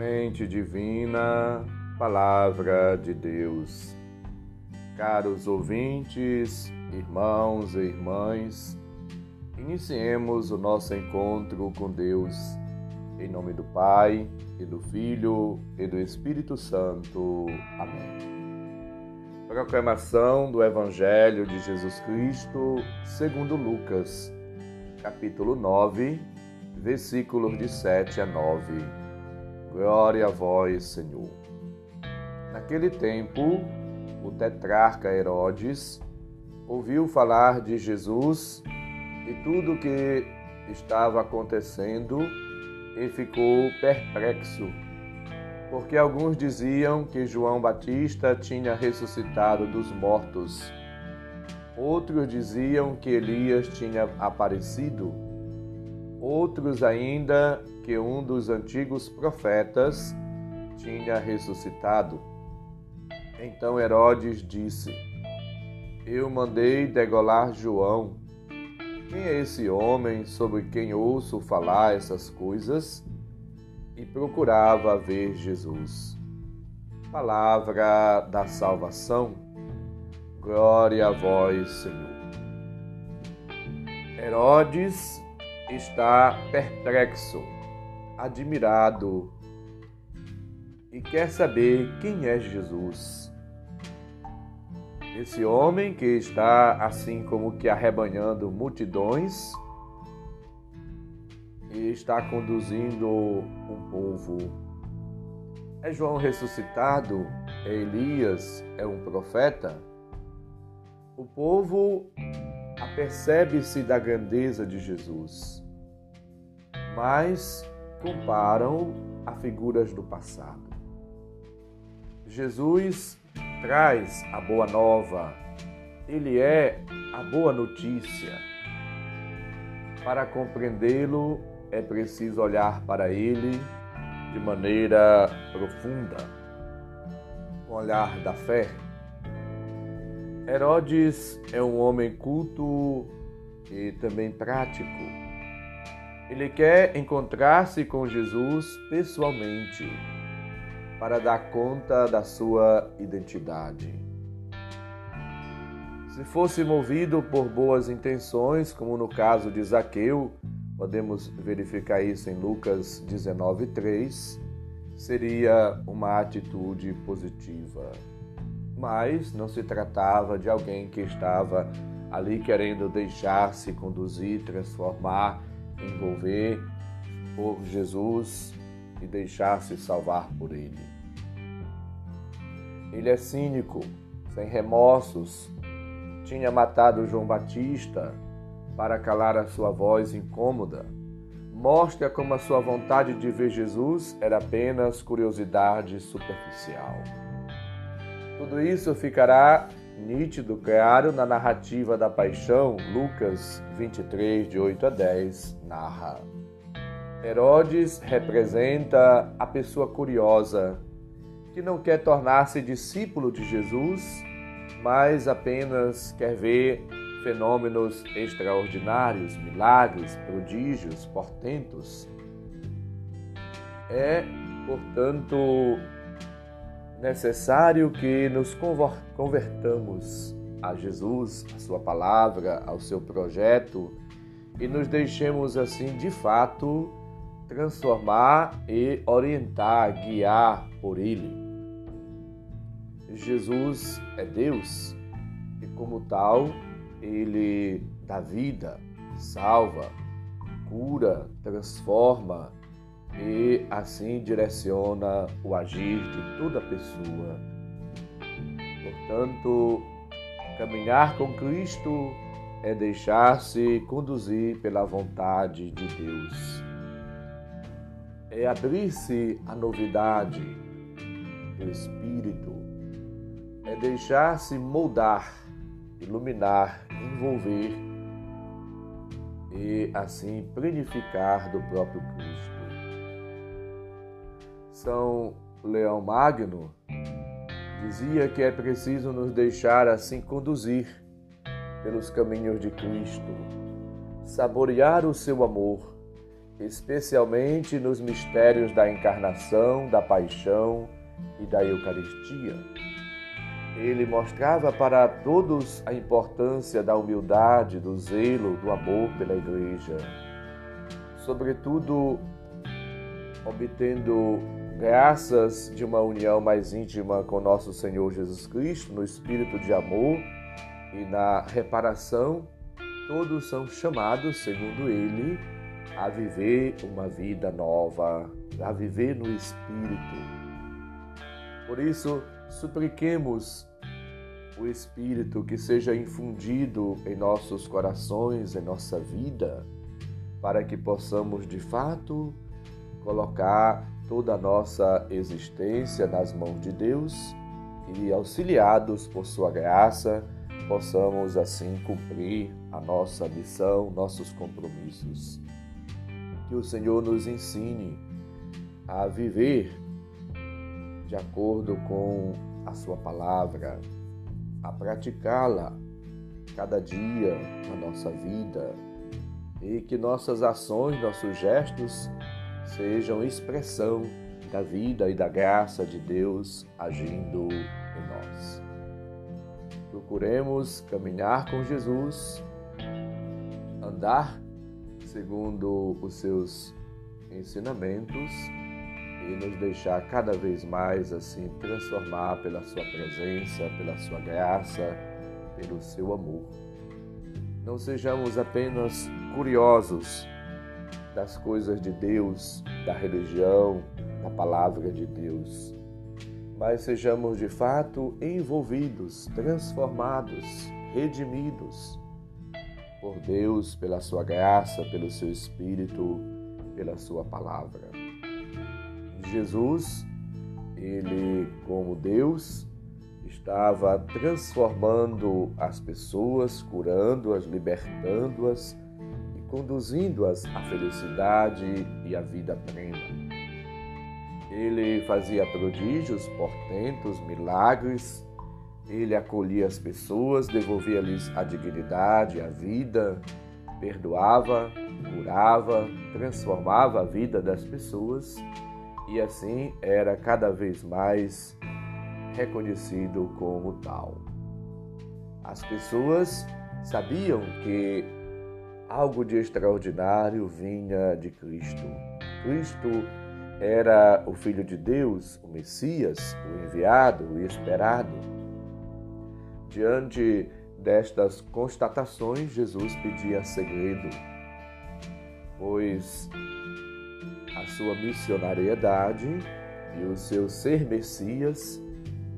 Semente divina, Palavra de Deus. Caros ouvintes, irmãos e irmãs, iniciemos o nosso encontro com Deus em nome do Pai, e do Filho e do Espírito Santo. Amém. Proclamação do Evangelho de Jesus Cristo, segundo Lucas, capítulo 9, versículos de 7 a 9. Glória a vós, Senhor. Naquele tempo, o tetrarca Herodes ouviu falar de Jesus e tudo o que estava acontecendo e ficou perplexo, porque alguns diziam que João Batista tinha ressuscitado dos mortos. Outros diziam que Elias tinha aparecido. Outros ainda que um dos antigos profetas tinha ressuscitado. Então Herodes disse: Eu mandei degolar João. Quem é esse homem sobre quem ouço falar essas coisas? E procurava ver Jesus. Palavra da salvação. Glória a vós, Senhor. Herodes está perplexo admirado e quer saber quem é Jesus. Esse homem que está assim como que arrebanhando multidões e está conduzindo um povo. É João ressuscitado? É Elias? É um profeta? O povo apercebe-se da grandeza de Jesus, mas comparam a figuras do passado. Jesus traz a boa nova, ele é a boa notícia. Para compreendê-lo, é preciso olhar para ele de maneira profunda, com o olhar da fé. Herodes é um homem culto e também prático ele quer encontrar-se com Jesus pessoalmente para dar conta da sua identidade. Se fosse movido por boas intenções, como no caso de Zaqueu, podemos verificar isso em Lucas 19:3, seria uma atitude positiva. Mas não se tratava de alguém que estava ali querendo deixar-se conduzir, transformar envolver por Jesus e deixar-se salvar por Ele. Ele é cínico, sem remorsos, tinha matado João Batista para calar a sua voz incômoda. Mostra como a sua vontade de ver Jesus era apenas curiosidade superficial. Tudo isso ficará nítido, claro, na narrativa da paixão, Lucas 23, de 8 a 10, narra. Herodes representa a pessoa curiosa, que não quer tornar-se discípulo de Jesus, mas apenas quer ver fenômenos extraordinários, milagres, prodígios, portentos. É, portanto, necessário que nos convertamos a Jesus, a Sua palavra, ao seu projeto e nos deixemos assim de fato transformar e orientar, guiar por Ele. Jesus é Deus e, como tal, Ele dá vida, salva, cura, transforma, e assim direciona o agir de toda pessoa. Portanto, caminhar com Cristo é deixar-se conduzir pela vontade de Deus. É abrir-se à novidade do Espírito. É deixar-se moldar, iluminar, envolver e assim plenificar do próprio Cristo. São Leão Magno dizia que é preciso nos deixar assim conduzir pelos caminhos de Cristo, saborear o seu amor especialmente nos mistérios da encarnação, da paixão e da Eucaristia. Ele mostrava para todos a importância da humildade, do zelo, do amor pela Igreja, sobretudo obtendo graças de uma união mais íntima com nosso Senhor Jesus Cristo, no espírito de amor e na reparação, todos são chamados, segundo ele, a viver uma vida nova, a viver no espírito. Por isso, supliquemos o Espírito que seja infundido em nossos corações, em nossa vida, para que possamos de fato colocar toda a nossa existência nas mãos de Deus e, auxiliados por Sua graça, possamos assim cumprir a nossa missão, nossos compromissos. Que o Senhor nos ensine a viver de acordo com a Sua palavra, a praticá-la cada dia na nossa vida e que nossas ações, nossos gestos sejam expressão da vida e da graça de Deus agindo em nós. Procuremos caminhar com Jesus, andar segundo os seus ensinamentos e nos deixar cada vez mais assim transformar pela sua presença, pela sua graça, pelo seu amor. Não sejamos apenas curiosos das coisas de Deus, da religião, da palavra de Deus, mas sejamos de fato envolvidos, transformados, redimidos por Deus, pela sua graça, pelo seu Espírito, pela sua palavra. Jesus, ele, como Deus, estava transformando as pessoas, curando-as, libertando-as conduzindo-as à felicidade e à vida plena. Ele fazia prodígios, portentos, milagres, ele acolhia as pessoas, devolvia-lhes a dignidade, a vida, perdoava, curava, transformava a vida das pessoas e assim era cada vez mais reconhecido como tal. As pessoas sabiam que algo de extraordinário vinha de Cristo. Cristo era o Filho de Deus, o Messias, o enviado, o esperado. Diante destas constatações, Jesus pedia segredo, pois a sua missionariedade e o seu ser Messias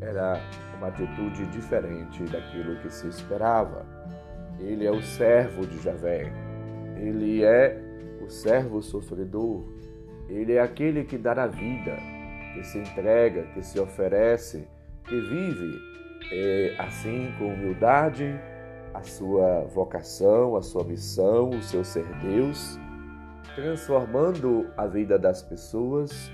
era uma atitude diferente daquilo que se esperava. Ele é o servo de Javé. Ele é o servo sofredor. Ele é aquele que dá a vida, que se entrega, que se oferece, que vive é, assim com humildade a sua vocação, a sua missão, o seu ser Deus, transformando a vida das pessoas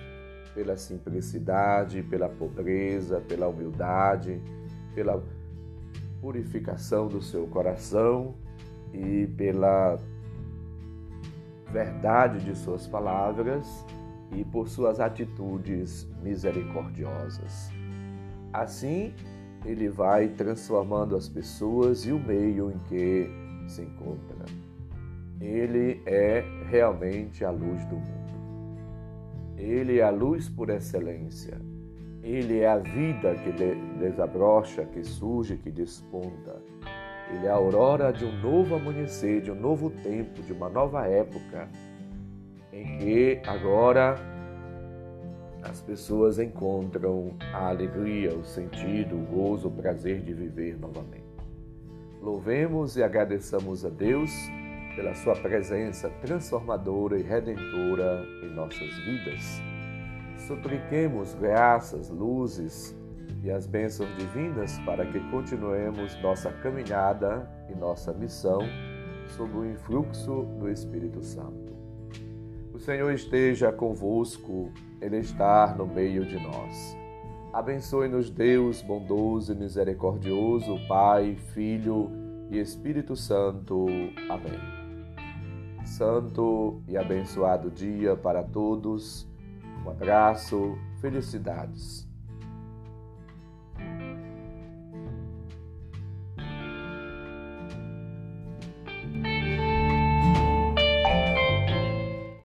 pela simplicidade, pela pobreza, pela humildade, pela purificação do seu coração e pela verdade de suas palavras e por suas atitudes misericordiosas. Assim, ele vai transformando as pessoas e o meio em que se encontra. Ele é realmente a luz do mundo. Ele é a luz por excelência. Ele é a vida que desabrocha, que surge, que desponta. Ele é a aurora de um novo amanhecer, de um novo tempo, de uma nova época, em que agora as pessoas encontram a alegria, o sentido, o gozo, o prazer de viver novamente. Louvemos e agradeçamos a Deus pela sua presença transformadora e redentora em nossas vidas supliquemos graças, luzes e as bênçãos divinas para que continuemos nossa caminhada e nossa missão sob o influxo do Espírito Santo. O Senhor esteja convosco, Ele está no meio de nós. Abençoe-nos, Deus bondoso e misericordioso, Pai, Filho e Espírito Santo. Amém. santo e abençoado dia para todos. Um abraço, felicidades.